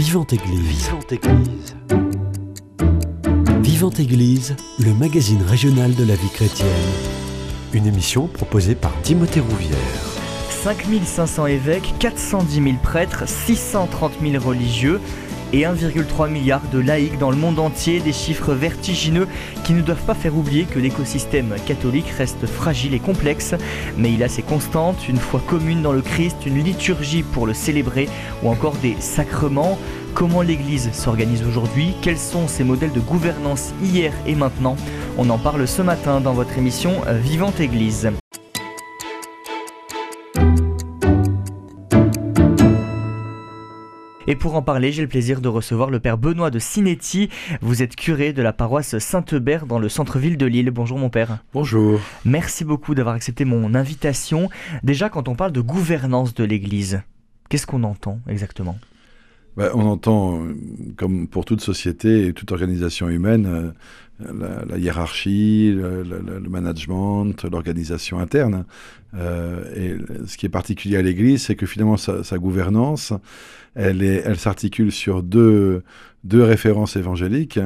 Vivante Église. Vivante Église. Vivante Église, le magazine régional de la vie chrétienne. Une émission proposée par Timothée Rouvière. 5500 évêques, 410 000 prêtres, 630 000 religieux et 1,3 milliard de laïcs dans le monde entier, des chiffres vertigineux qui ne doivent pas faire oublier que l'écosystème catholique reste fragile et complexe, mais il a ses constantes, une foi commune dans le Christ, une liturgie pour le célébrer ou encore des sacrements. Comment l'Église s'organise aujourd'hui? Quels sont ses modèles de gouvernance hier et maintenant? On en parle ce matin dans votre émission Vivante Église. Et pour en parler, j'ai le plaisir de recevoir le Père Benoît de Cinetti. Vous êtes curé de la paroisse Saint-Eubert dans le centre-ville de Lille. Bonjour mon Père. Bonjour. Merci beaucoup d'avoir accepté mon invitation. Déjà, quand on parle de gouvernance de l'Église, qu'est-ce qu'on entend exactement? Bah, on entend, comme pour toute société et toute organisation humaine, euh, la, hiérarchie, le, management, l'organisation interne. Euh, et ce qui est particulier à l'Église, c'est que finalement sa, gouvernance, elle s'articule sur deux, deux références évangéliques,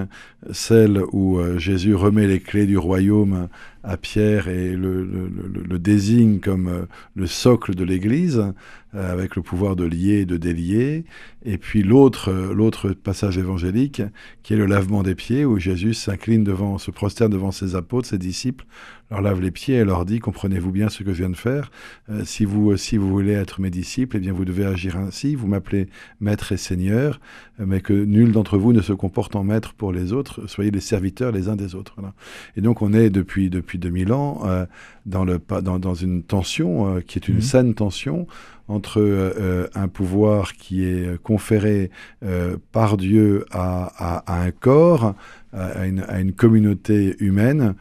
celle où euh, Jésus remet les clés du royaume à Pierre et le, désigne comme euh, le socle de l'Église, euh, avec le pouvoir de lier et de délier, et puis l'autre passage évangélique, qui est le lavement des pieds, où Jésus s'incline devant, se prosterne devant ses apôtres, ses disciples, leur lave les pieds et leur dit, comprenez-vous bien ce que je viens de faire? Si vous si vous voulez être mes disciples, eh bien vous devez agir ainsi, vous m'appelez maître et seigneur, mais que nul d'entre vous ne se comporte en maître pour les autres, soyez les serviteurs les uns des autres. Et donc on est depuis, depuis 2000 ans euh, dans, le, dans, dans une tension euh, qui est une mmh. saine tension entre euh, un pouvoir qui est conféré par Dieu à, à, un corps, à une, à une communauté humaine,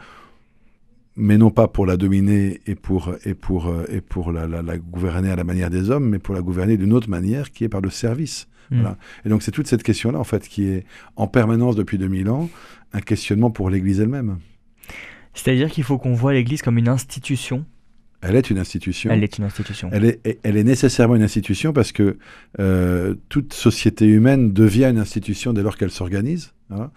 mais non pas pour la dominer et pour, et pour, et pour la, la, la, gouverner à la manière des hommes, mais pour la gouverner d'une autre manière qui est par le service. Mm. Et donc c'est toute cette question-là, en fait, qui est en permanence depuis 2000 ans un questionnement pour l'Église elle-même. C'est-à-dire qu'il faut qu'on voit l'Église comme une institution elle est une institution. Elle est une institution. Elle est, elle est nécessairement une institution parce que euh, toute société humaine devient une institution dès lors qu'elle s'organise. Hein.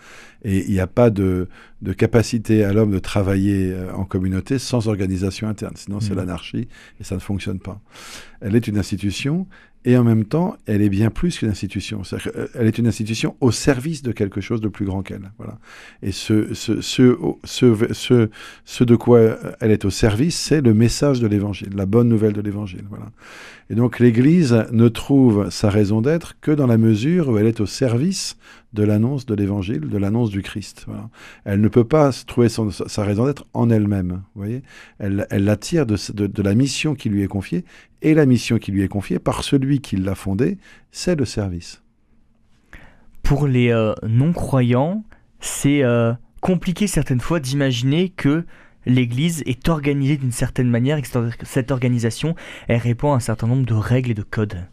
et il n'y a pas de, de capacité à l'homme de travailler euh, en communauté sans organisation interne. Sinon, c'est mm. l'anarchie et ça ne fonctionne pas. Elle est une institution et en même temps, elle est bien plus qu'une institution. Euh, elle est une institution au service de quelque chose de plus grand qu'elle. Voilà. Et ce, de quoi elle est au service, c'est le message de l'Évangile, la bonne nouvelle de l'Évangile. Voilà. Et donc l'Église ne trouve sa raison d'être que dans la mesure où elle est au service de l'annonce de l'Évangile, de l'annonce du Christ. Elle ne peut pas trouver sa raison d'être en elle-même. elle, l'attire de la mission qui lui est confiée et la mission qui lui est confiée par celui qui l'a fondée, c'est le service. Pour les euh, non-croyants, c'est euh, compliqué certaines fois d'imaginer que l'Église est organisée d'une certaine manière et que cette organisation elle répond à un certain nombre de règles et de codes.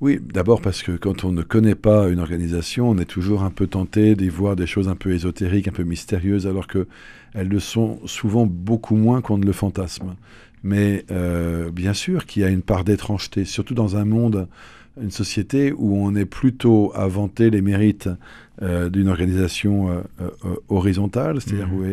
Oui, d'abord parce que quand on ne connaît pas une organisation, on est toujours un peu tenté d'y voir des choses un peu ésotériques, un peu mystérieuses, alors que elles le sont souvent beaucoup moins qu'on ne le fantasme. Mais euh, bien sûr qu'il y a une part d'étrangeté, surtout dans un monde, une société où on est plutôt à vanter les mérites euh, d'une organisation euh, horizontale, c'est-à-dire mmh. où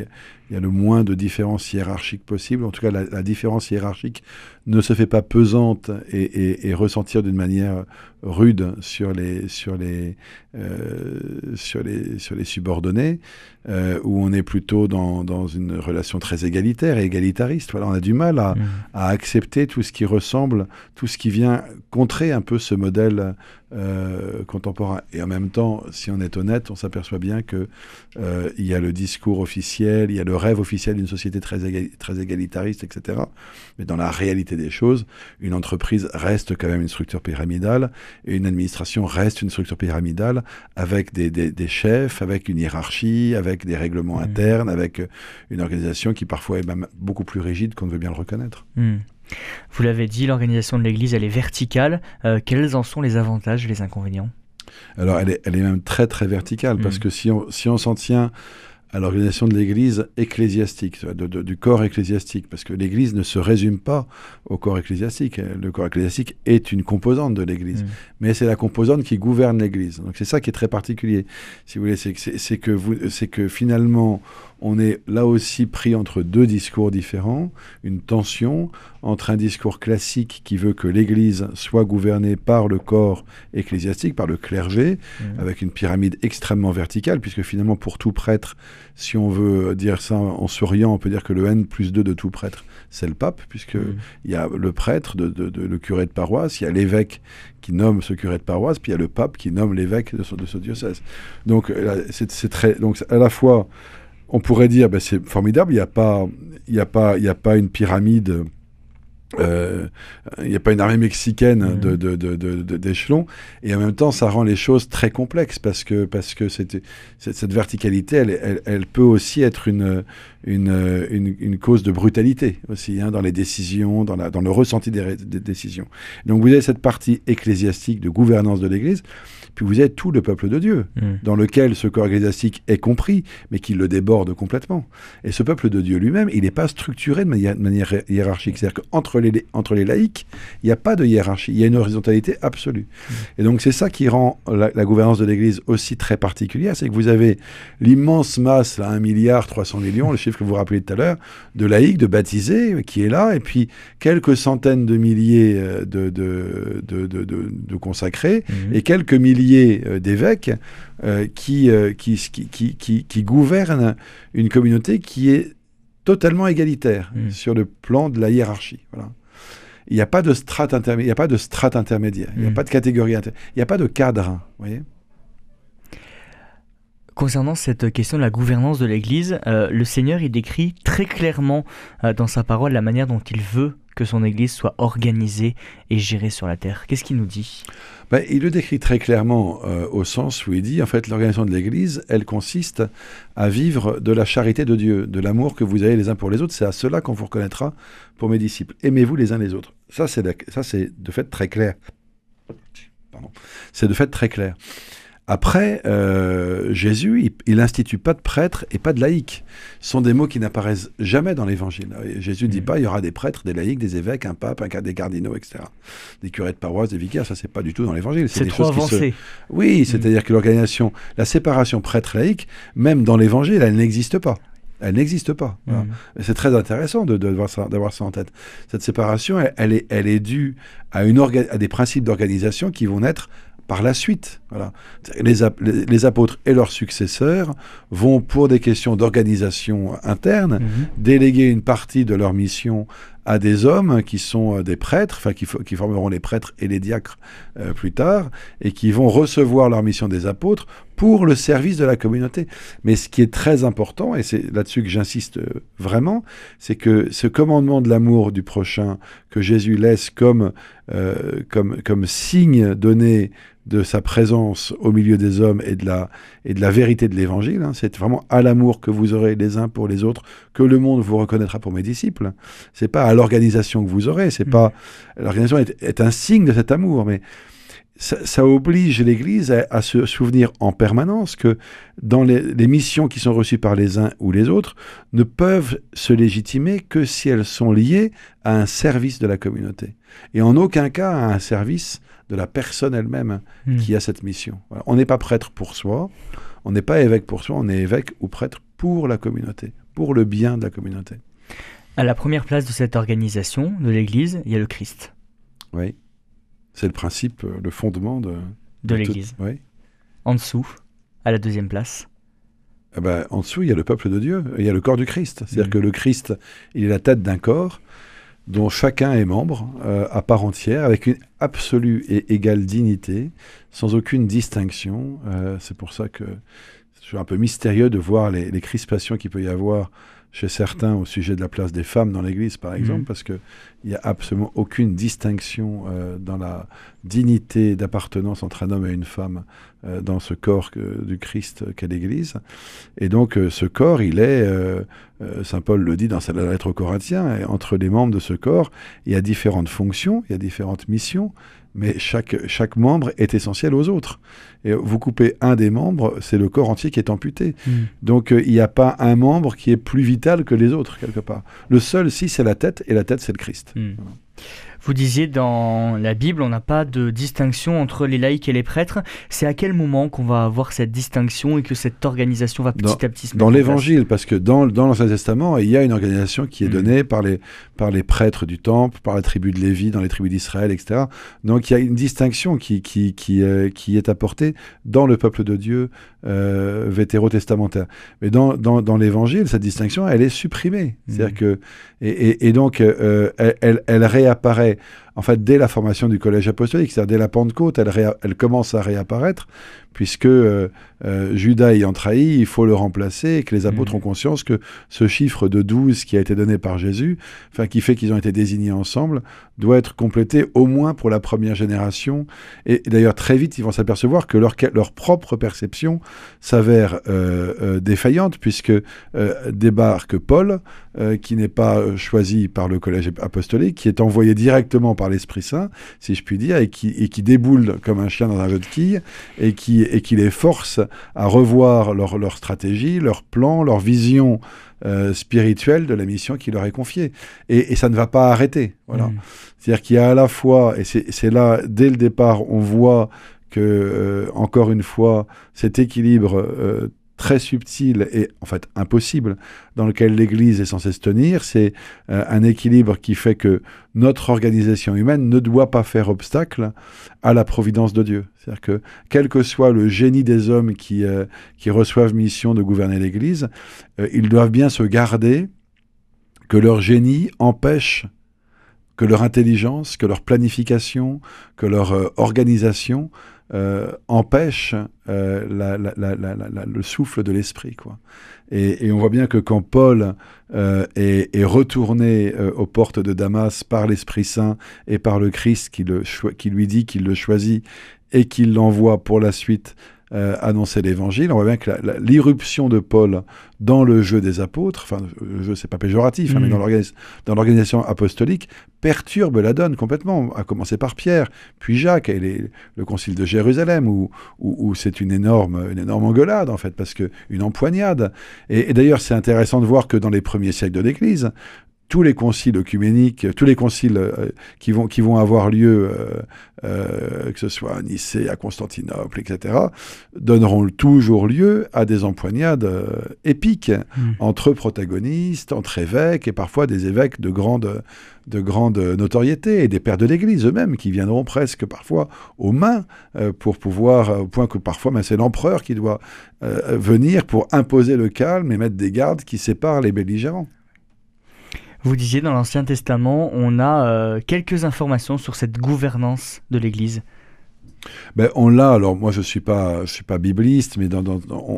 il y a le moins de différence hiérarchique possible. En tout cas, la, différence hiérarchique ne se fait pas pesante et, ressentir d'une manière rude sur les, sur les, euh, sur les, sur les subordonnés, euh, où on est plutôt dans, dans, une relation très égalitaire et égalitariste. Voilà, on a du mal à, mmh. à, accepter tout ce qui ressemble, tout ce qui vient contrer un peu ce modèle euh, contemporain. Et en même temps, si on est honnête, on s'aperçoit bien que euh, il y a le discours officiel, il y a le rêve officiel d'une société très, très égalitariste, etc. Mais dans la réalité des choses, une entreprise reste quand même une structure pyramidale et une administration reste une structure pyramidale avec des, des, chefs, avec une hiérarchie, avec des règlements mmh. internes, avec une organisation qui parfois est même beaucoup plus rigide qu'on ne veut bien le reconnaître. Mmh. Vous l'avez dit, l'organisation de l'Église, elle est verticale. Euh, quels en sont les avantages et les inconvénients? Alors, elle est, elle est même très, très verticale, parce mmh. que si on, si on s'en tient à l'organisation de l'Église ecclésiastique, du corps ecclésiastique, parce que l'Église ne se résume pas au corps ecclésiastique. Le corps ecclésiastique est une composante de l'Église, mm. mais c'est la composante qui gouverne l'Église. Donc c'est ça qui est très particulier, si vous voulez, c'est que, que, vous, que finalement on est là aussi pris entre deux discours différents, une tension entre un discours classique qui veut que l'Église soit gouvernée par le corps ecclésiastique, par le clergé, mmh. avec une pyramide extrêmement verticale, puisque finalement pour tout prêtre, si on veut dire ça en souriant, on peut dire que le N plus 2 de tout prêtre, c'est le pape, puisque mmh. il y a le prêtre, de, le curé de paroisse, il y a l'évêque qui nomme ce curé de paroisse, puis il y a le pape qui nomme l'évêque de, de ce diocèse. Donc c'est très, donc à la fois on pourrait dire, ben, c'est formidable, il n'y a, pas, a, pas, a pas une pyramide, euh, il n'y a pas une armée mexicaine mmh. d'échelons, et en même temps, ça rend les choses très complexes, parce que, parce que cette, cette verticalité, elle, elle, peut aussi être une, une, une, cause de brutalité, aussi, hein, dans les décisions, dans, la, dans le ressenti des, des décisions. Donc vous avez cette partie ecclésiastique de gouvernance de l'Église, puis vous êtes tout le peuple de Dieu, mm. dans lequel ce corps ecclésiastique est compris, mais qui le déborde complètement. Et ce peuple de Dieu lui-même, il n'est pas structuré de manière, hiérarchique. C'est-à-dire qu'entre les, entre les laïcs, il n'y a pas de hiérarchie, il y a une horizontalité absolue. Mm. Et donc c'est ça qui rend la, gouvernance de l'Église aussi très particulière, c'est que vous avez l'immense masse, là, 1 milliard 300 millions, le chiffre que vous rappelez tout à l'heure, de laïcs, de baptisés, qui est là, et puis quelques centaines de milliers euh, de, de, de, consacrés, mm. et quelques milliers euh, d'évêques euh, qui, euh, qui, qui, qui, qui, gouvernent une communauté qui est totalement égalitaire hmm. sur le plan de la hiérarchie. Voilà. Il n'y a pas de strate intermédiaire, il n'y a pas de strate intermédiaire, il n'y a pas de catégorie il n'y a pas de cadre. voyez Concernant cette question de la gouvernance de l'Église, le Seigneur il décrit très clairement dans sa parole la manière dont il veut que son Église soit organisée et gérée sur la terre. Qu'est-ce qu'il nous dit? Ben, Il le décrit très clairement euh, au sens où il dit, en fait, l'organisation de l'Église, elle consiste à vivre de la charité de Dieu, de l'amour que vous avez les uns pour les autres. C'est à cela qu'on vous reconnaîtra pour mes disciples. Aimez-vous les uns les autres. Ça, c'est de fait très clair. C'est de fait très clair. Après, euh, Jésus, il n'institue pas de prêtres et pas de laïcs. Ce sont des mots qui n'apparaissent jamais dans l'Évangile. Jésus ne dit mm. pas il y aura des prêtres, des laïcs, des évêques, un pape, un, des cardinaux, etc. Des curés de paroisse, des vicaires, ça c'est pas du tout dans l'Évangile. C'est trop avancé. Oui, mm. c'est-à-dire que l'organisation, la séparation prêtre-laïque, même dans l'Évangile, elle n'existe pas. Elle n'existe pas. Mm. C'est très intéressant d'avoir ça, ça, en tête. Cette séparation, elle, est, elle est due à, une à des principes d'organisation qui vont naître par la suite. Voilà. Les, les, apôtres et leurs successeurs vont, pour des questions d'organisation interne, mhm. déléguer une partie de leur mission à des hommes qui sont euh, des prêtres, enfin qui, qui, formeront les prêtres et les diacres euh, plus tard, et qui vont recevoir leur mission des apôtres pour le service de la communauté. Mais ce qui est très important, et c'est là-dessus que j'insiste euh, vraiment, c'est que ce commandement de l'amour du prochain que Jésus laisse comme, comme, comme signe donné de sa présence au milieu des hommes et de la, et de la vérité de l'évangile. Hein. C'est vraiment à l'amour que vous aurez les uns pour les autres que le monde vous reconnaîtra pour mes disciples. C'est pas à l'organisation que vous aurez, c'est mm. pas l'organisation est, un signe de cet amour, mais ça, oblige l'Église à, se souvenir en permanence que dans les, les, missions qui sont reçues par les uns ou les autres ne peuvent se légitimer que si elles sont liées à un service de la communauté et en aucun cas à un service de la personne elle-même hmm. qui a cette mission. On n'est pas prêtre pour soi, on n'est pas évêque pour soi, on est évêque ou prêtre pour la communauté, pour le bien de la communauté. À la première place de cette organisation, de l'Église, il y a le Christ. Oui, c'est le principe, euh, le fondement de, de, l'Église. En dessous, à la deuxième place. Eh ben, en dessous, il y a le peuple de Dieu, il y a le corps du Christ. C'est-à-dire hmm. que le Christ, il est la tête d'un corps, dont chacun est membre euh, à part entière, avec une absolue et égale dignité, sans aucune distinction. Euh, c'est pour ça que c'est un peu mystérieux de voir les, les crispations qu'il peut y avoir chez certains au sujet de la place des femmes dans l'Église, par exemple, mmh. parce qu'il n'y a absolument aucune distinction euh, dans la dignité d'appartenance entre un homme et une femme dans ce corps du Christ qu'est l'Église. Et donc ce corps, il est, Saint Paul le dit dans sa lettre aux Corinthiens, entre les membres de ce corps, il y a différentes fonctions, il y a différentes missions, mais chaque, chaque membre est essentiel aux autres. Et vous coupez un des membres, c'est le corps entier qui est amputé. Hmm. Donc euh, il n'y a pas un membre qui est plus vital que les autres, quelque part. Le seul, si, c'est la tête, et la tête, c'est le Christ. Hmm. Vous disiez dans la Bible, on n'a pas de distinction entre les laïcs et les prêtres. C'est à quel moment qu'on va avoir cette distinction et que cette organisation va petit à petit se Dans l'Évangile, parce que dans, dans l'Ancien Testament, il y a une organisation qui est hmm. donnée par les, par les prêtres du Temple, par la tribu de Lévi, dans les tribus d'Israël, etc. Donc il y a une distinction qui, qui, qui, euh, qui est apportée dans le peuple de Dieu euh, vétérotestamentaire. Mais dans, dans, dans l'Évangile, cette distinction, elle est supprimée. C'est-à-dire hmm. que et, et, donc euh, elle, elle réapparaît en fait, dès la formation du collège apostolique, c'est-à-dire dès la Pentecôte, elle, elle, commence à réapparaître, puisque euh, euh, Judas ayant trahi, il faut le remplacer, et que les apôtres mmh. ont conscience que ce chiffre de 12 qui a été donné par Jésus, enfin qui fait qu'ils ont été désignés ensemble, doit être complété au moins pour la première génération. Et, d'ailleurs, très vite, ils vont s'apercevoir que leur, leur propre perception s'avère euh, défaillante, puisque débarque Paul, qui n'est pas choisi par le collège apostolique, qui est envoyé directement par l'Esprit Saint, si je puis dire, et qui, et qui déboule comme un chien dans un jeu de quilles, et qui, et qui les force à revoir leur, leur stratégie, leur plan, leur vision euh, spirituelle de la mission qui leur est confiée. Et, et ça ne va pas arrêter. Voilà. Mmh. C'est-à-dire qu'il y a à la fois, et c'est là, dès le départ, on voit que, euh, encore une fois, cet équilibre euh, très subtil et en fait impossible dans lequel l'Église est censée se tenir. C'est euh, un équilibre qui fait que notre organisation humaine ne doit pas faire obstacle à la providence de Dieu. C'est-à-dire que quel que soit le génie des hommes qui, euh, qui reçoivent mission de gouverner l'Église, euh, ils doivent bien se garder que leur génie empêche que leur intelligence, que leur planification, que leur organisation euh, empêche euh, le souffle de l'esprit. quoi. Et, on voit bien que quand Paul euh, est, est, retourné aux portes de Damas par l'Esprit Saint et par le Christ qui, le qui lui dit qu'il le choisit et qu'il l'envoie pour la suite euh, annoncer l'évangile. On voit bien que l'irruption de Paul dans le jeu des apôtres, enfin, le jeu, c'est pas péjoratif, hein, mais mm. dans l'organisation apostolique, perturbe la donne complètement, à commencer par Pierre, puis Jacques, et le concile de Jérusalem, où, où, c'est une énorme, une énorme engueulade, en fait, parce que une empoignade. Et, et d'ailleurs, c'est intéressant de voir que dans les premiers siècles de l'Église, tous les conciles œcuméniques, tous les conciles euh, qui, vont, qui vont avoir lieu, euh, euh, que ce soit à Nicée, à Constantinople, etc., donneront toujours lieu à des empoignades épiques hmm. entre protagonistes, entre évêques, et parfois des évêques de grande, de grande notoriété, et des pères de l'Église eux-mêmes, qui viendront presque parfois aux mains pour pouvoir, au point que parfois ben, c'est l'empereur qui doit venir pour imposer le calme et mettre des gardes qui séparent les belligérants. Vous disiez dans l'Ancien Testament, on a euh, quelques informations sur cette gouvernance de l'Église. Ben, on l'a, alors moi je ne suis, pas, je suis pas bibliste, mais dans,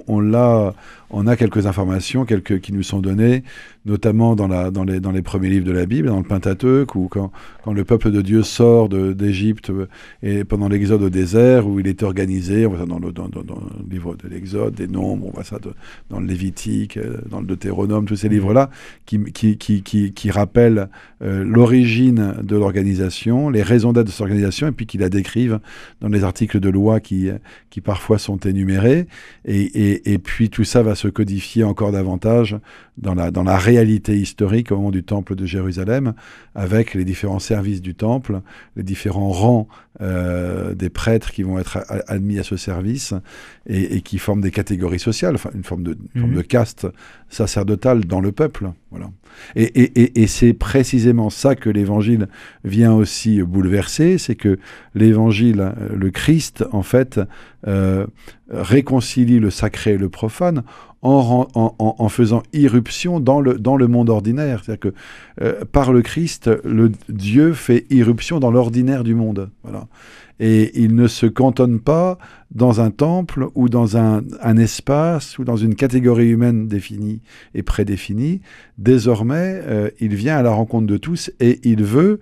on, l'a, on a quelques informations quelques, qui nous sont données, notamment dans, la, dans, les, dans les premiers livres de la Bible, dans le Pentateuque, où quand, quand le peuple de Dieu sort d'Égypte euh, et pendant l'exode au désert, où il est organisé, on voit ça dans le, dans, dans, le livre de l'Exode, des Nombres, on voit ça dans le Lévitique, euh, dans le Deutéronome, tous ces livres-là, qui, qui, qui, qui, qui rappellent euh, l'origine de l'organisation, les raisons d'être de cette organisation, et puis qui la décrivent dans les articles de loi qui, qui parfois sont énumérés. Et, et, et puis tout ça va se codifier encore davantage dans la, dans la réalité historique au moment du temple de Jérusalem, avec les différents services du temple, les différents rangs euh, des prêtres qui vont être admis à ce service et, qui forment des catégories sociales, enfin une forme de, forme mhm. de caste sacerdotale dans le peuple. Et, et, et c'est précisément ça que l'Évangile vient aussi bouleverser, c'est que l'Évangile, euh, le Christ, en fait, euh, réconcilie le sacré et le profane en, faisant irruption dans le, dans le monde ordinaire. C'est-à-dire que euh, par le Christ, le Dieu fait irruption dans l'ordinaire du monde. Voilà. Et il ne se cantonne pas dans un temple ou dans un, espace ou dans une catégorie humaine définie et prédéfinie. Désormais, euh, il vient à la rencontre de tous et il veut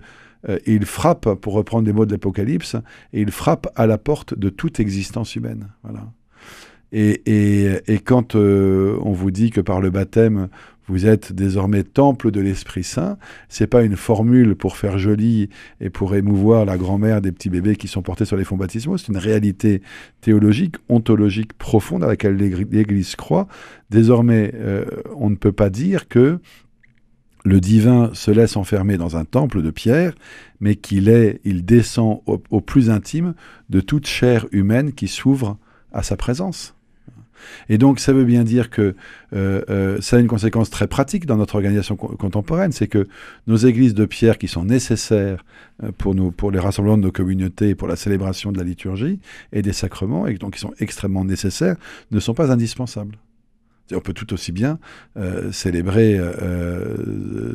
euh, il frappe, pour reprendre les mots de l'Apocalypse, et il frappe à la porte de toute existence humaine. Voilà. Et, et, et quand euh, on vous dit que par le baptême, vous êtes désormais temple de l'Esprit Saint, c'est pas une formule pour faire joli et pour émouvoir la grand-mère des petits bébés qui sont portés sur les fonds baptismaux, c'est une réalité théologique, ontologique profonde à laquelle l'Église croit. Désormais, euh, on ne peut pas dire que le divin se laisse enfermer dans un temple de pierre, mais qu'il est, il descend au, au, plus intime de toute chair humaine qui s'ouvre à sa présence. Et donc, ça veut bien dire que euh, euh, ça a une conséquence très pratique dans notre organisation co contemporaine, c'est que nos églises de pierre qui sont nécessaires euh, pour, les rassemblements de nos communautés, pour la célébration de la liturgie et des sacrements, et donc qui sont extrêmement nécessaires, ne sont pas indispensables. On peut tout aussi bien célébrer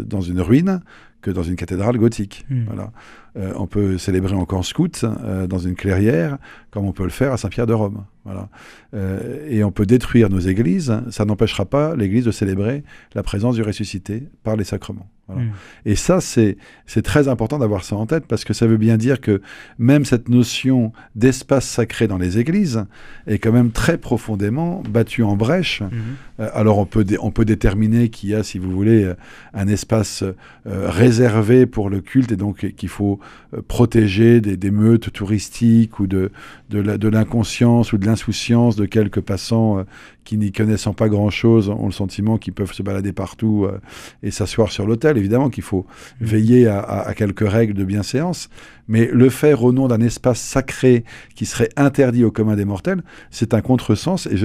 dans une ruine que dans une cathédrale gothique. Mmh. Voilà. Euh, on peut célébrer en camp scout euh, dans une clairière, comme on peut le faire à Saint-Pierre de Rome. Voilà. Euh, et on peut détruire nos églises, ça n'empêchera pas l'Église de célébrer la présence du ressuscité par les sacrements. Voilà. Mmh. Et ça, c'est très important d'avoir ça en tête, parce que ça veut bien dire que même cette notion d'espace sacré dans les églises est quand même très profondément battue en brèche. Mmh. Euh, alors on peut, on peut déterminer qu'il y a, si vous voulez, un espace euh, réservé pour le culte, et donc qu'il faut euh, protéger des, des, meutes touristiques ou de, de l'inconscience ou de l'insouciance de quelques passants euh, qui n'y connaissant pas grand-chose ont le sentiment qu'ils peuvent se balader partout euh, et s'asseoir sur l'hôtel. Évidemment qu'il faut mmh. veiller à, à, à, quelques règles de bienséance, mais le faire au nom d'un espace sacré qui serait interdit au commun des mortels, c'est un contresens et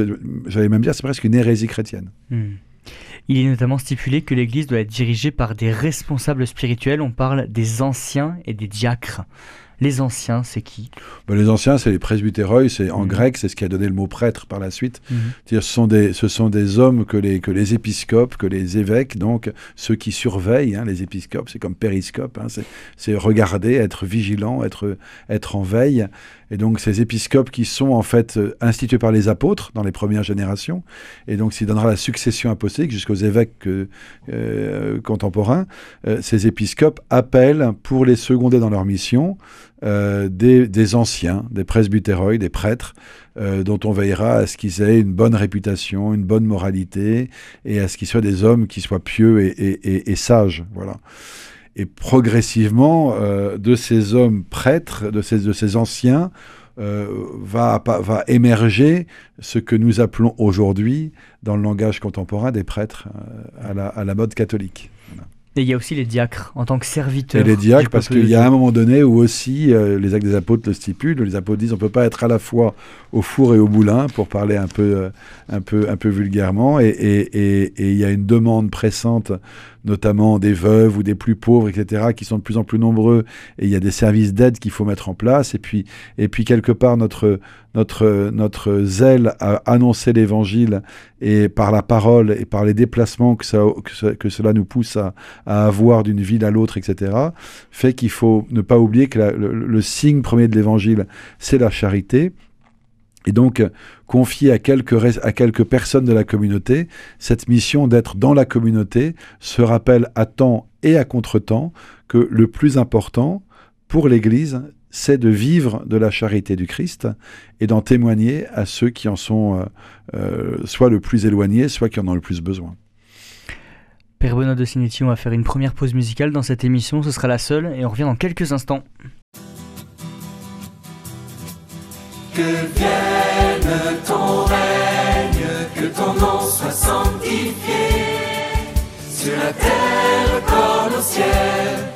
j'allais même dire c'est presque une hérésie chrétienne. Mmh. Il est notamment stipulé que l'Église doit être dirigée par des responsables spirituels. On parle des anciens et des diacres. Les anciens, c'est qui? Ben, Les anciens, c'est les presbytéroi, c'est en mmh. grec, c'est ce qui a donné le mot prêtre par la suite. Mmh. Ce, sont des, ce sont des hommes que les, que les épiscopes, que les évêques, donc ceux qui surveillent, hein, les épiscopes, c'est comme périscope, hein, c'est regarder, être vigilant, être, être en veille. Et donc ces épiscopes qui sont en fait euh, institués par les apôtres dans les premières générations, et donc s'il donnera la succession apostolique jusqu'aux évêques euh, euh, contemporains, ces épiscopes appellent pour les seconder dans leur mission des, anciens, des presbytéroïdes, des prêtres, dont on veillera à ce qu'ils aient une bonne réputation, une bonne moralité, et à ce qu'ils soient des hommes qui soient pieux et, et sages. Voilà. Et progressivement, euh, de ces hommes prêtres, de ces, de ces anciens, euh, va, va émerger ce que nous appelons aujourd'hui, dans le langage contemporain, des prêtres euh, à, la, à, la, mode catholique. Voilà. Et il y a aussi les diacres en tant que serviteurs. Et les diacres, parce qu'il y a un moment donné où aussi euh, les actes des apôtres le stipulent. Les apôtres disent on ne peut pas être à la fois au four et au moulin, pour parler un peu, euh, un peu, un peu vulgairement. Et, et, et, et, il y a une demande pressante, notamment des veuves ou des plus pauvres, etc., qui sont de plus en plus nombreux. Et il y a des services d'aide qu'il faut mettre en place. Et puis, et puis quelque part, notre, notre, notre zèle à annoncer l'évangile et par la parole et par les déplacements que, ça, que, que cela nous pousse à, à avoir d'une ville à l'autre, etc., fait qu'il faut ne pas oublier que le signe premier de l'évangile, c'est la charité. Et donc, confier à quelques, à quelques personnes de la communauté cette mission d'être dans la communauté se rappelle à temps et à contre-temps que le plus important pour l'Église, c'est de vivre de la charité du Christ et d'en témoigner à ceux qui en sont euh, euh, soit le plus éloignés, soit qui en ont le plus besoin. Père Benoît de Sinetti, on va faire une première pause musicale dans cette émission, ce sera la seule, et on revient dans quelques instants. Que vienne ton règne, que ton nom soit sanctifié, sur la terre comme au ciel,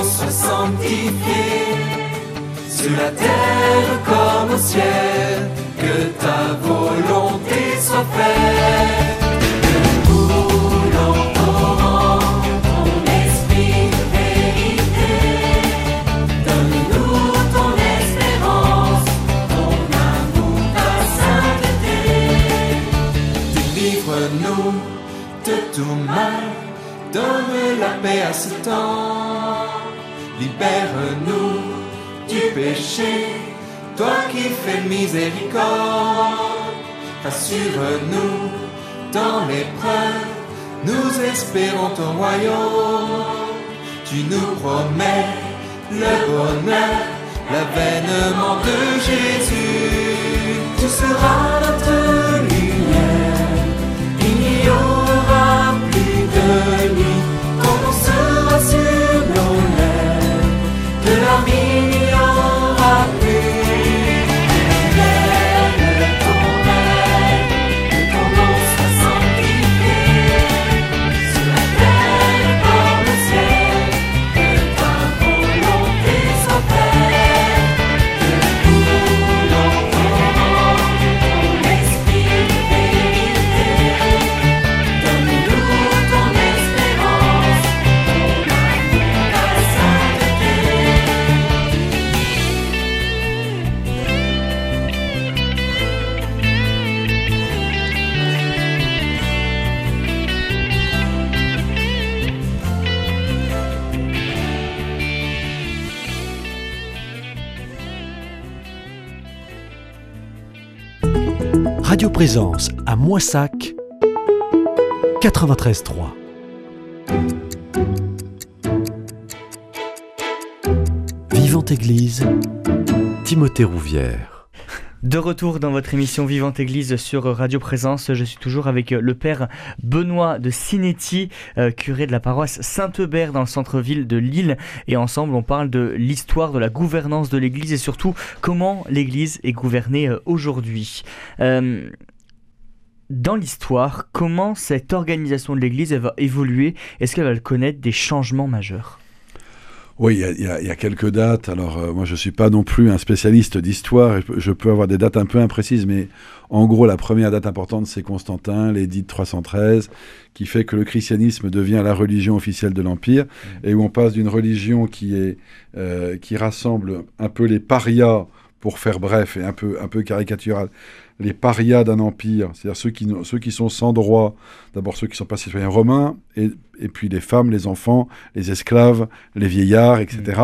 soit sanctifié sur la terre comme au ciel, que ta volonté soit faite. Que en torrent ton esprit de vérité. Donne-nous ton espérance, ton amour, ta sainteté. Délivre-nous de tout mal, donne la paix à ce temps. Libère-nous du péché, toi qui fais miséricorde. Assure-nous dans l'épreuve, nous espérons ton royaume. Tu nous promets le bonheur, l'avènement de Jésus. Tu seras notre Présence à Moissac 93.3. Vivante Église, Timothée Rouvière. De retour dans votre émission Vivante Église sur Radio Présence, je suis toujours avec le père Benoît de Sinetti, euh, curé de la paroisse Saint-Eubert dans le centre-ville de Lille. Et ensemble, on parle de l'histoire de la gouvernance de l'Église et surtout comment l'Église est gouvernée euh, aujourd'hui. Euh, dans l'histoire, comment cette organisation de l'Église va évoluer? Est-ce qu'elle va connaître des changements majeurs? Oui, il y a- y, y quelques dates. Alors, euh, moi, je ne suis pas non plus un spécialiste d'histoire. Je peux- avoir des dates un peu imprécises, mais en gros, la première date importante, c'est Constantin, l'édit de 313, qui fait que le christianisme devient la religion officielle de l'Empire, et où on passe d'une religion qui, est, euh, qui rassemble un peu les parias, pour faire bref et un peu, un peu caricatural, les parias d'un empire, c'est-à-dire ceux qui, n'ont- ceux qui sont sans droit, d'abord ceux qui ne sont pas citoyens romains, et, et puis les femmes, les enfants, les esclaves, les vieillards, etc.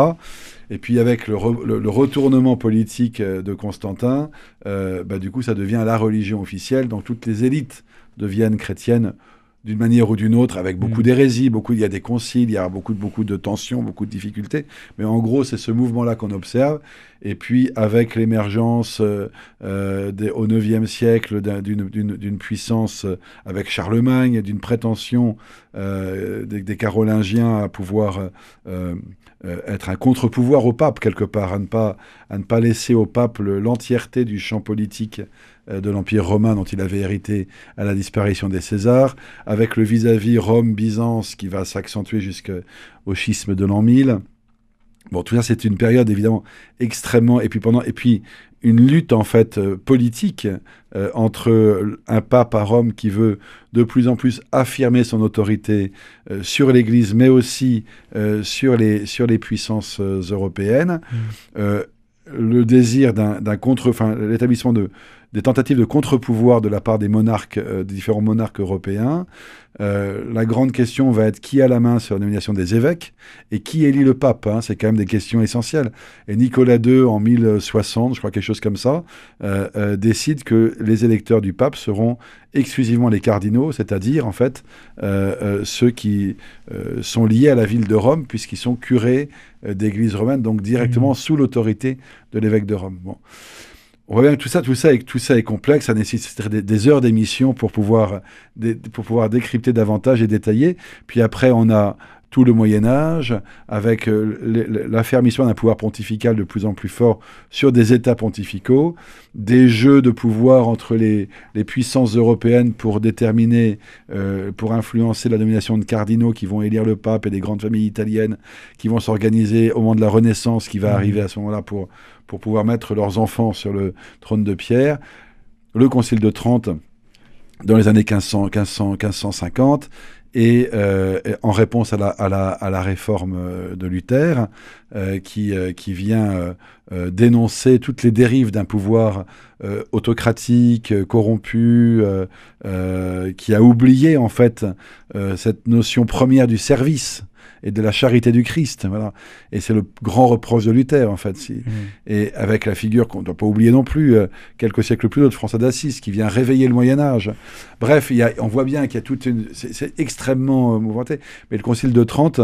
Et puis avec le, re- le- le retournement politique euh, de Constantin, euh, bah, du coup ça devient la religion officielle, donc toutes les élites deviennent chrétiennes d'une manière ou d'une autre, avec beaucoup Mm. d'hérésies, beaucoup, il y a des conciles, il y a beaucoup, beaucoup de tensions, beaucoup de difficultés, mais en gros c'est ce mouvement-là qu'on observe, et puis avec l'émergence euh, euh, au IXe siècle d'un- d'une puissance euh, avec Charlemagne, d'une prétention euh, des, des Carolingiens à pouvoir euh, euh, être un contre-pouvoir au pape quelque part, à ne pas, à ne pas laisser au pape le- l'entièreté du champ politique euh, de l'Empire romain dont il avait hérité à la disparition des Césars, avec le vis-à-vis Rome-Byzance qui va s'accentuer jusqu'au schisme de l'an 1000. Bon, tout ça, c'est une période évidemment extrêmement. Et puis pendant, et puis une lutte en fait euh, politique euh, entre un pape à Rome qui veut de plus en plus affirmer son autorité euh, sur l'Église, mais aussi euh, sur les sur les puissances européennes. Euh, le désir d'un d'un contre, enfin l'établissement de des tentatives de contre-pouvoir de la part des monarques, euh, des différents monarques européens. Euh, la grande question va être qui a la main sur la nomination des évêques et qui élit le pape. hein. c'est quand même des questions essentielles. Et Nicolas II, en 1060, je crois quelque chose comme ça, euh, euh, décide que les électeurs du pape seront exclusivement les cardinaux, c'est-à-dire en fait euh, euh, ceux qui euh, sont liés à la ville de Rome, puisqu'ils sont curés d'église romaine, donc directement sous l'autorité de l'évêque de Rome. Bon. On voit bien que tout ça, tout ça, est, tout ça est complexe, ça nécessiterait des, heures d'émission pour pouvoir, pour pouvoir décrypter davantage et détailler. Puis après, on a tout le Moyen Âge, avec euh, l'affermissement d'un pouvoir pontifical de plus en plus fort sur des États pontificaux, des jeux de pouvoir entre les, puissances européennes pour déterminer, euh, pour influencer la nomination de cardinaux qui vont élire le pape et des grandes familles italiennes qui vont s'organiser au moment de la Renaissance qui va mmh. arriver à ce moment-là pour, pour pouvoir mettre leurs enfants sur le trône de Pierre. Le Concile de Trente, dans les années 1500, 1500 1550, et euh, en réponse à la, réforme euh, de Luther, euh, qui vient dénoncer toutes les dérives d'un pouvoir autocratique, corrompu, qui a oublié en fait cette notion première du service et de la charité du Christ. Voilà. Et c'est le grand reproche de Luther, en fait. Si. Mmh. Et avec la figure qu'on ne doit pas oublier non plus, euh, quelques siècles plus tôt, de François d'Assise, qui vient réveiller le Moyen-Âge. Bref, y a, on voit bien qu'il y a toute une. C'est extrêmement euh, mouvementé. Mais le Concile de Trente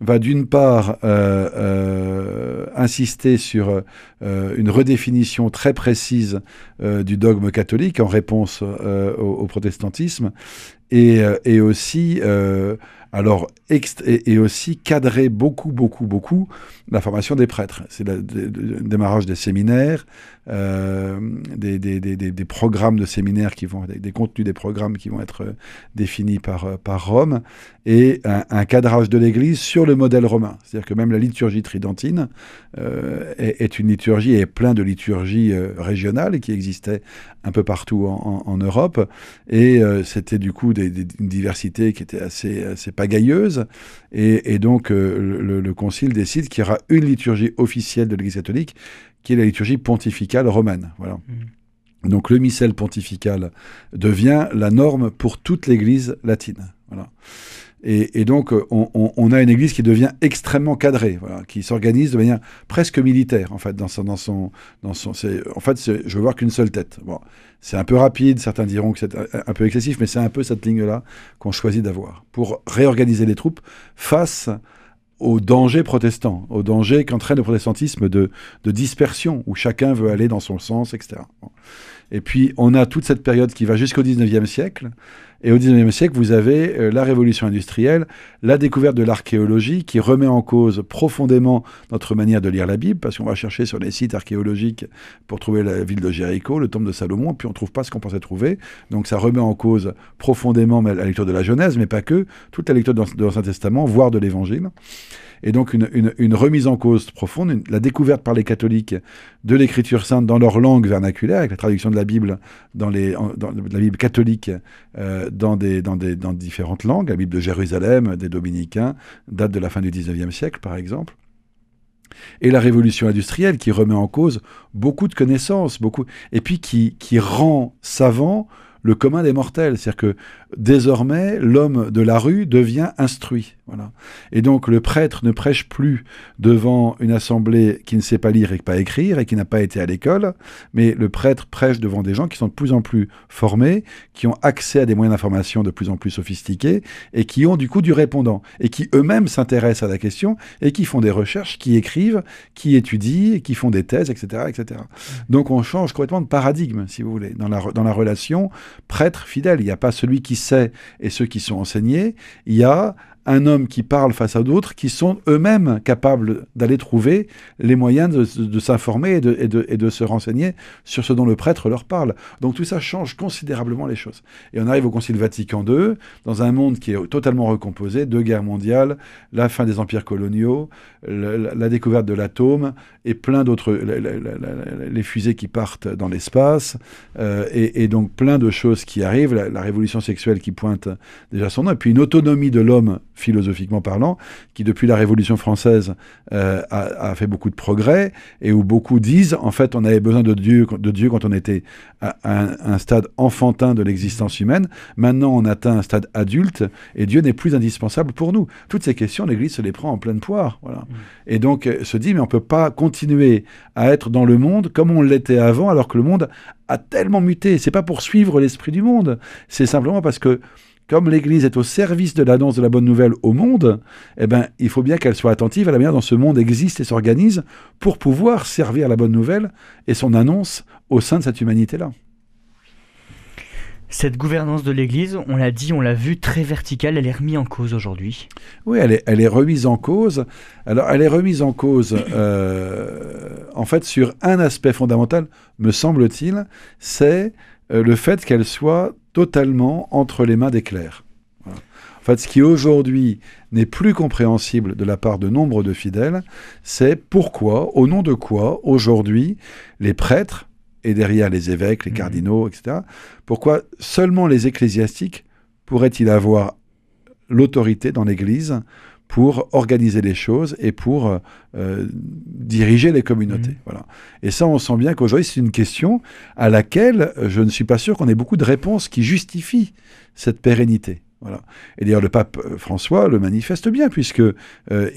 va d'une part euh, euh insister sur une redéfinition très précise du dogme catholique en réponse au, au, protestantisme, et, et aussi alors, et, aussi cadrer beaucoup, beaucoup, beaucoup la formation des prêtres. C'est le, démarrage des séminaires, euh, des, des, programmes de séminaires qui vont, des, contenus des programmes qui vont être euh, définis par, euh, par Rome, et un, cadrage de l'Église sur le modèle romain. C'est-à-dire que même la liturgie tridentine est, une liturgie et plein de liturgies régionales qui existaient un peu partout en, Europe, et c'était du coup une diversité qui était assez, assez pagailleuse, et, donc le, le Concile décide qu'il y aura une liturgie officielle de l'Église catholique qui est la liturgie pontificale romaine. Voilà. Mm. Donc le missel pontifical devient la norme pour toute l'Église latine. Voilà. Et, donc, on, a une église qui devient extrêmement cadrée, qui s'organise de manière presque militaire, en fait, dans son, dans son, en fait, je veux voir qu'une seule tête. Bon, c'est un peu rapide, certains diront que c'est un peu excessif, mais c'est un peu cette ligne-là qu'on choisit d'avoir pour réorganiser les troupes face au danger protestant, au danger qu'entraîne le protestantisme de, dispersion, où chacun veut aller dans son sens, etc. Et puis, on a toute cette période qui va jusqu'au 19e siècle, et au XIXe siècle, vous avez euh, la révolution industrielle, la découverte de l'archéologie qui remet en cause profondément notre manière de lire la Bible, parce qu'on va chercher sur les sites archéologiques pour trouver la ville de Jéricho, le tombe de Salomon, puis on ne trouve pas ce qu'on pensait trouver. Donc ça remet en cause profondément la lecture de la Genèse, mais pas que, toute la lecture de l'Ancien Testament, voire de l'Évangile et donc une, remise en cause profonde, la découverte par les catholiques de l'écriture sainte dans leur langue vernaculaire, avec la traduction de la Bible dans, les, la Bible catholique euh, dans, différentes langues, la Bible de Jérusalem, des dominicains, date de la fin du 19e siècle par exemple et la révolution industrielle qui remet en cause beaucoup de connaissances, beaucoup, et puis qui rend savant le commun des mortels. C'est-à-dire que désormais, l'homme de la rue devient instruit. Voilà. Et donc, le prêtre ne prêche plus devant une assemblée qui ne sait pas lire et pas écrire et qui n'a pas été à l'école, mais le prêtre prêche devant des gens qui sont de plus en plus formés, qui ont accès à des moyens d'information de plus en plus sophistiqués et qui ont du coup du répondant et qui eux-mêmes s'intéressent à la question et qui font des recherches, qui écrivent, qui étudient, qui font des thèses, etc., etc. Donc, on change complètement de paradigme, si vous voulez, dans la, dans la relation prêtre fidèle. Il n'y a pas celui qui sait et ceux qui sont enseignés. Il y a un homme qui parle face à d'autres qui sont eux-mêmes capables d'aller trouver les moyens de, s'informer et de, se renseigner sur ce dont le prêtre leur parle. Donc tout ça change considérablement les choses. Et on arrive au Concile Vatican II, dans un monde qui est totalement recomposé, deux guerres mondiales, la fin des empires coloniaux, la, découverte de l'atome et plein d'autres, les fusées qui partent dans l'espace, euh, et, donc plein de choses qui arrivent, la révolution sexuelle qui pointe déjà son nom, et puis une autonomie de l'homme philosophiquement parlant, qui depuis la Révolution française euh, a, fait beaucoup de progrès et où beaucoup disent en fait on avait besoin de Dieu, de Dieu quand on était à un, stade enfantin de l'existence humaine. Maintenant on atteint un stade adulte et Dieu n'est plus indispensable pour nous. Toutes ces questions, l'Église se les prend en pleine poire. Voilà. Mmh. Et donc euh, se dit mais on peut pas continuer à être dans le monde comme on l'était avant alors que le monde a tellement muté. C'est pas pour suivre l'esprit du monde, c'est simplement parce que comme l'Église est au service de l'annonce de la bonne nouvelle au monde, eh ben, il faut bien qu'elle soit attentive à la manière dont ce monde existe et s'organise pour pouvoir servir la bonne nouvelle et son annonce au sein de cette humanité-là. Cette gouvernance de l'Église, on l'a dit, on l'a vu, très verticale, elle est remise en cause aujourd'hui. Oui, elle est, elle est remise en cause. Alors, elle est remise en cause, euh, en fait, sur un aspect fondamental, me semble-t-il, c'est euh, le fait qu'elle soit totalement entre les mains des clercs. Voilà. En fait, ce qui aujourd'hui n'est plus compréhensible de la part de nombre de fidèles, c'est pourquoi, au nom de quoi, aujourd'hui, les prêtres, et derrière les évêques, les Mhm. cardinaux, etc., pourquoi seulement les ecclésiastiques pourraient-ils avoir l'autorité dans l'Église pour organiser les choses et pour euh, euh, diriger les communautés. Mhm. Voilà. Et ça, on sent bien qu'aujourd'hui, c'est une question à laquelle euh, je ne suis pas sûr qu'on ait beaucoup de réponses qui justifient cette pérennité. Voilà. Et d'ailleurs, le pape François le manifeste bien, puisque euh,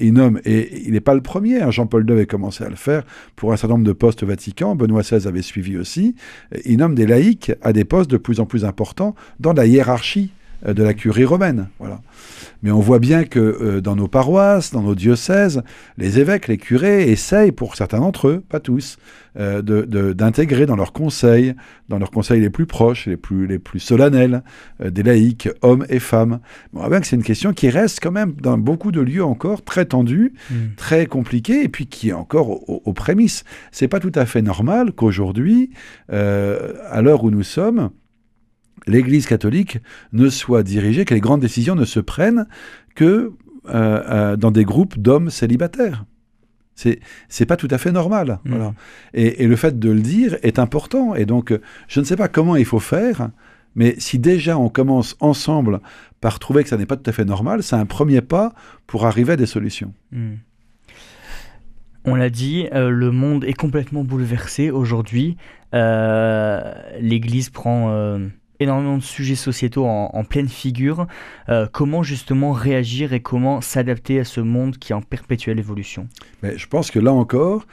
il nomme, et il n'est pas le premier, hein, Jean-Paul II avait commencé à le faire pour un certain nombre de postes au Vatican, Benoît XVI avait suivi aussi, il nomme des laïcs à des postes de plus en plus importants dans la hiérarchie de la curie romaine. Voilà. Mais on voit bien que euh, dans nos paroisses, dans nos diocèses, les évêques, les curés essayent, pour certains d'entre eux, pas tous, euh, d'intégrer dans leurs conseils, dans leurs conseils les plus proches, les plus, les plus solennels, euh, des laïcs, hommes et femmes. On voit bien que c'est une question qui reste quand même dans beaucoup de lieux encore très tendue, très compliquée, et puis qui est encore au- au- aux prémices. C'est pas tout à fait normal qu'aujourd'hui, euh, à l'heure où nous sommes, l'Église catholique ne soit dirigée, que les grandes décisions ne se prennent que euh, euh, dans des groupes d'hommes célibataires. C'est c'est pas tout à fait normal. Voilà. Et, et le fait de le dire est important. Et donc, euh, je ne sais pas comment il faut faire, mais si déjà on commence ensemble par trouver que ça n'est pas tout à fait normal, c'est un premier pas pour arriver à des solutions. Hmm. On l'a dit, euh, le monde est complètement bouleversé aujourd'hui. Euh, L'Église prend euh, énormément de sujets sociétaux en, pleine figure. Euh, comment justement réagir et comment s'adapter à ce monde qui est en perpétuelle évolution? Mais je pense que là encore,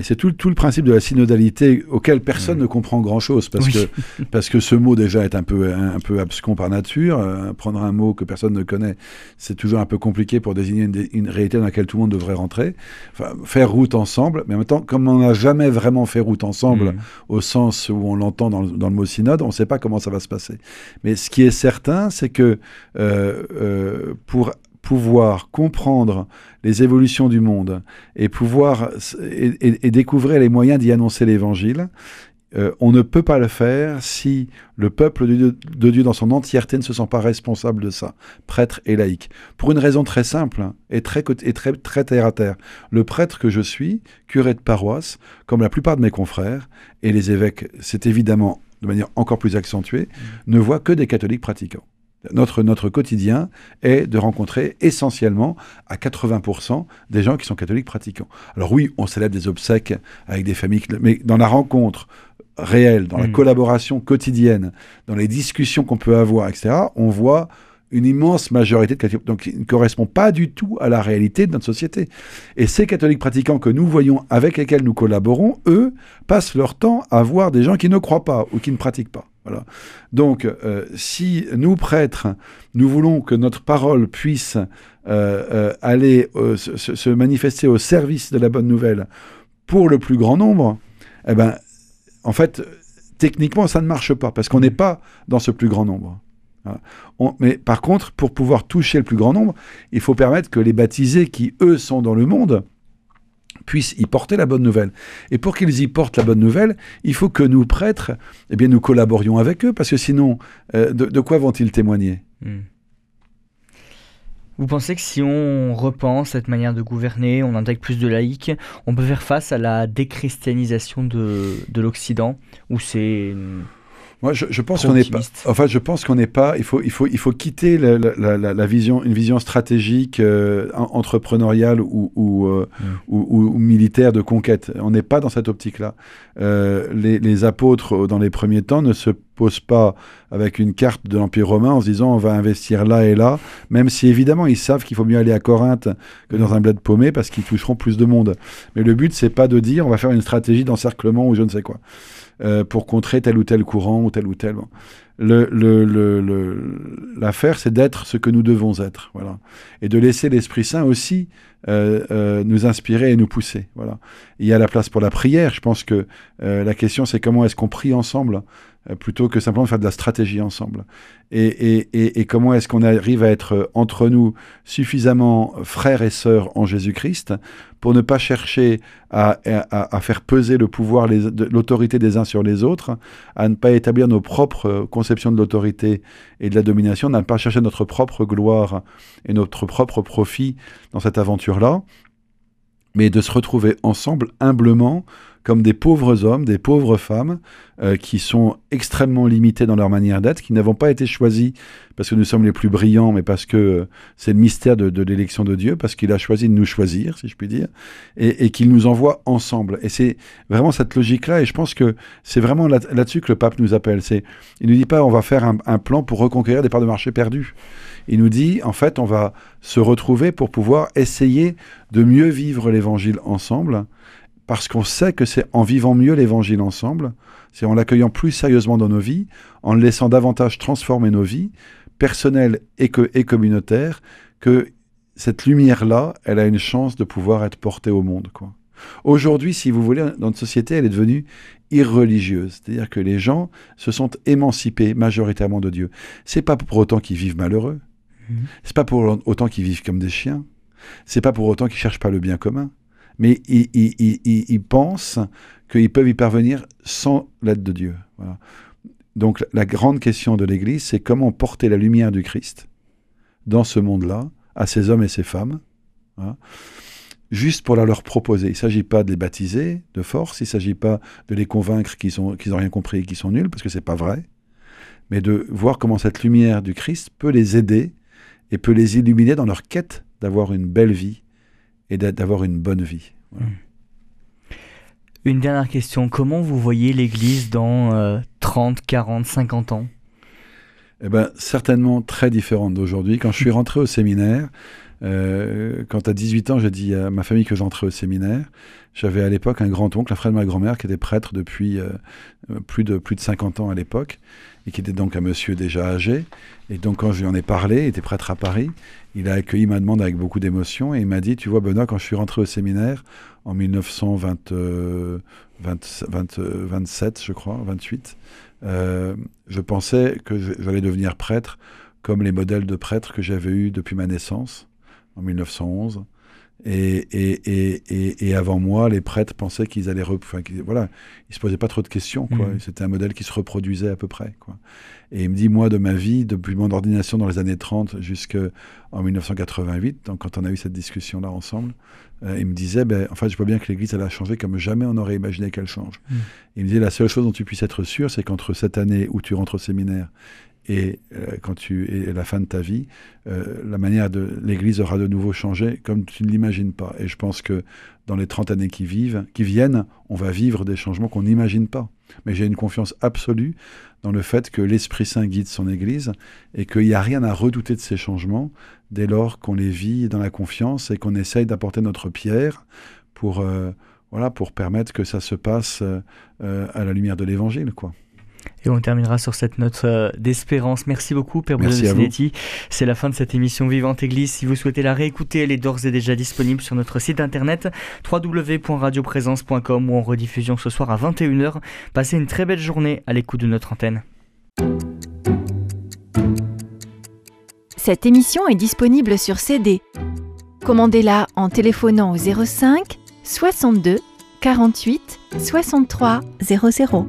et c'est tout, tout le principe de la synodalité auquel personne ne comprend grand-chose, parce, Oui. que, parce que ce mot déjà est un peu, un, un peu abscon par nature. Euh, prendre un mot que personne ne connaît, c'est toujours un peu compliqué pour désigner une, une réalité dans laquelle tout le monde devrait rentrer. Enfin, faire route ensemble, mais en même temps, comme on n'a jamais vraiment fait route ensemble, Hmm. au sens où on l'entend dans, le- dans le mot synode, on ne sait pas comment ça va se passer. Mais ce qui est certain, c'est que euh, euh, pour pouvoir comprendre les évolutions du monde et pouvoir et, et- et découvrir les moyens d'y annoncer l'évangile, euh, on ne peut pas le faire si le peuple de Dieu, de Dieu dans son entièreté ne se sent pas responsable de ça, prêtre et laïc. Pour une raison très simple et très, et très, très terre à terre. Le prêtre que je suis, curé de paroisse, comme la plupart de mes confrères, et les évêques, c'est évidemment de manière encore plus accentuée, ne voient que des catholiques pratiquants. Notre, notre quotidien est de rencontrer essentiellement à 80% des gens qui sont catholiques pratiquants. Alors oui, on célèbre des obsèques avec des familles, mais dans la rencontre réelle, dans la Mm. collaboration quotidienne, dans les discussions qu'on peut avoir, etc., on voit une immense majorité de catholiques, donc qui ne correspond pas du tout à la réalité de notre société. Et ces catholiques pratiquants que nous voyons, avec lesquels nous collaborons, eux, passent leur temps à voir des gens qui ne croient pas ou qui ne pratiquent pas. Donc, euh, si nous, prêtres, nous voulons que notre parole puisse euh, euh, aller se, manifester au service de la bonne nouvelle pour le plus grand nombre, eh ben, en fait, techniquement, ça ne marche pas parce qu'on n'est pas dans ce plus grand nombre. Mais par contre, pour pouvoir toucher le plus grand nombre, il faut permettre que les baptisés qui, eux, sont dans le monde, puissent y porter la bonne nouvelle. Et pour qu'ils y portent la bonne nouvelle, il faut que nous, prêtres, eh bien, nous collaborions avec eux, parce que sinon, euh, de, quoi vont-ils témoigner? Hmm. Vous pensez que si on repense cette manière de gouverner, on intègre plus de laïcs, on peut faire face à la déchristianisation de, de l'Occident Ou c'est... Moi, je, je pense qu'on n'est pas. optimiste. En fait, je pense qu'on n'est pas. Il faut, il faut, il faut quitter la, la- la- la vision, une vision stratégique, euh, en- entrepreneuriale ou, ou, euh, ou- ou- ou militaire de conquête. On n'est pas dans cette optique-là. Euh, les, les apôtres, euh, dans les premiers temps, ne se posent pas avec une carte de l'Empire romain en se disant on va investir là et là, même si évidemment ils savent qu'il faut mieux aller à Corinthe que dans un bled paumé parce qu'ils toucheront plus de monde. Mais le but, c'est pas de dire on va faire une stratégie d'encerclement ou je ne sais quoi pour contrer tel ou tel courant ou tel ou tel. L'affaire, c'est d'être ce que nous devons être. Voilà. Et de laisser l'Esprit Saint aussi euh, euh, nous inspirer et nous pousser. Voilà. Il y a la place pour la prière. Je pense que euh, la question, c'est comment est-ce qu'on prie ensemble plutôt que simplement de faire de la stratégie ensemble. Et, comment est-ce qu'on arrive à être entre nous suffisamment frères et sœurs en Jésus-Christ pour ne pas chercher à, faire peser le pouvoir, l'autorité des uns sur les autres, à ne pas établir nos propres de l'autorité et de la domination, ne pas chercher notre propre gloire et notre propre profit dans cette aventure-là, mais de se retrouver ensemble humblement comme des pauvres hommes, des pauvres femmes, euh, qui sont extrêmement limités dans leur manière d'être, qui n'avons pas été choisis parce que nous sommes les plus brillants, mais parce que euh, c'est le mystère de, de l'élection de Dieu, parce qu'il a choisi de nous choisir, si je puis dire, et, et qu'il nous envoie ensemble. Et c'est vraiment cette logique-là, et je pense que c'est vraiment là-dessus que le pape nous appelle. C'est, il ne nous dit pas on va faire un, un plan pour reconquérir des parts de marché perdues. Il nous dit, en fait, on va se retrouver pour pouvoir essayer de mieux vivre l'évangile ensemble, parce qu'on sait que c'est en vivant mieux l'évangile ensemble, c'est en l'accueillant plus sérieusement dans nos vies, en le laissant davantage transformer nos vies, personnelles et, que, et communautaires, que cette lumière-là, elle a une chance de pouvoir être portée au monde. Quoi. Aujourd'hui, si vous voulez, notre société, elle est devenue irreligieuse. C'est-à-dire que les gens se sont émancipés majoritairement de Dieu. C'est pas pour autant qu'ils vivent malheureux. Mmh. C'est pas pour autant qu'ils vivent comme des chiens. C'est pas pour autant qu'ils cherchent pas le bien commun mais ils, pensent qu'ils peuvent y parvenir sans l'aide de Dieu. Donc la grande question de l'Église, c'est comment porter la lumière du Christ dans ce monde-là, à ces hommes et ces femmes, voilà, juste pour la leur proposer. Il ne s'agit pas de les baptiser de force, il ne s'agit pas de les convaincre qu'ils n'ont rien compris et qu'ils sont nuls, parce que ce n'est pas vrai, mais de voir comment cette lumière du Christ peut les aider et peut les illuminer dans leur quête d'avoir une belle vie et d'avoir une bonne vie. Voilà. Hmm. Une dernière question, comment vous voyez l'Église dans euh, 30, 40, 50 ans? Eh ben, certainement très différente d'aujourd'hui. Quand je suis rentré au séminaire, euh, quand à 18 ans, j'ai dit à ma famille que j'entrais au séminaire, j'avais à l'époque un grand-oncle, un frère de ma grand-mère, qui était prêtre depuis euh, plus, de, plus de 50 ans à l'époque, et qui était donc un monsieur déjà âgé. Et donc, quand je lui en ai parlé, il était prêtre à Paris, il a accueilli ma demande avec beaucoup d'émotion, et il m'a dit, tu vois, Benoît, quand je suis rentré au séminaire, en 1927, euh, je crois, 28, euh, je pensais que j'allais devenir prêtre comme les modèles de prêtres que j'avais eus depuis ma naissance, en 1911. Et, et, et, et, avant moi, les prêtres pensaient qu'ils allaient... Enfin, qu voilà, ils se posaient pas trop de questions. quoi. Mmh. C'était un modèle qui se reproduisait à peu près. Quoi. Et il me dit, moi, de ma vie, depuis mon ordination dans les années 30 jusqu'en 1988, donc quand on a eu cette discussion-là ensemble, euh, il me disait, ben, en fait, je vois bien que l'Église, elle a changé comme jamais on aurait imaginé qu'elle change. Mmh. Il me disait, la seule chose dont tu puisses être sûr, c'est qu'entre cette année où tu rentres au séminaire et euh, quand tu es la fin de ta vie, euh, la manière de l'Église aura de nouveau changé comme tu ne l'imagines pas. Et je pense que dans les 30 années qui vivent, qui viennent, on va vivre des changements qu'on n'imagine pas. Mais j'ai une confiance absolue dans le fait que l'Esprit Saint guide son Église et qu'il n'y a rien à redouter de ces changements dès lors qu'on les vit dans la confiance et qu'on essaye d'apporter notre pierre pour, euh, voilà, pour permettre que ça se passe à la lumière de l'Évangile, quoi. Et on terminera sur cette note euh, d'espérance. Merci beaucoup, Père Sinetti. C'est la fin de cette émission Vivante Église. Si vous souhaitez la réécouter, elle est d'ores et déjà disponible sur notre site internet www.radioprésence.com ou en rediffusion ce soir à 21h. Passez une très belle journée à l'écoute de notre antenne. Cette émission est disponible sur CD. Commandez-la en téléphonant au 05 62 48 63 00.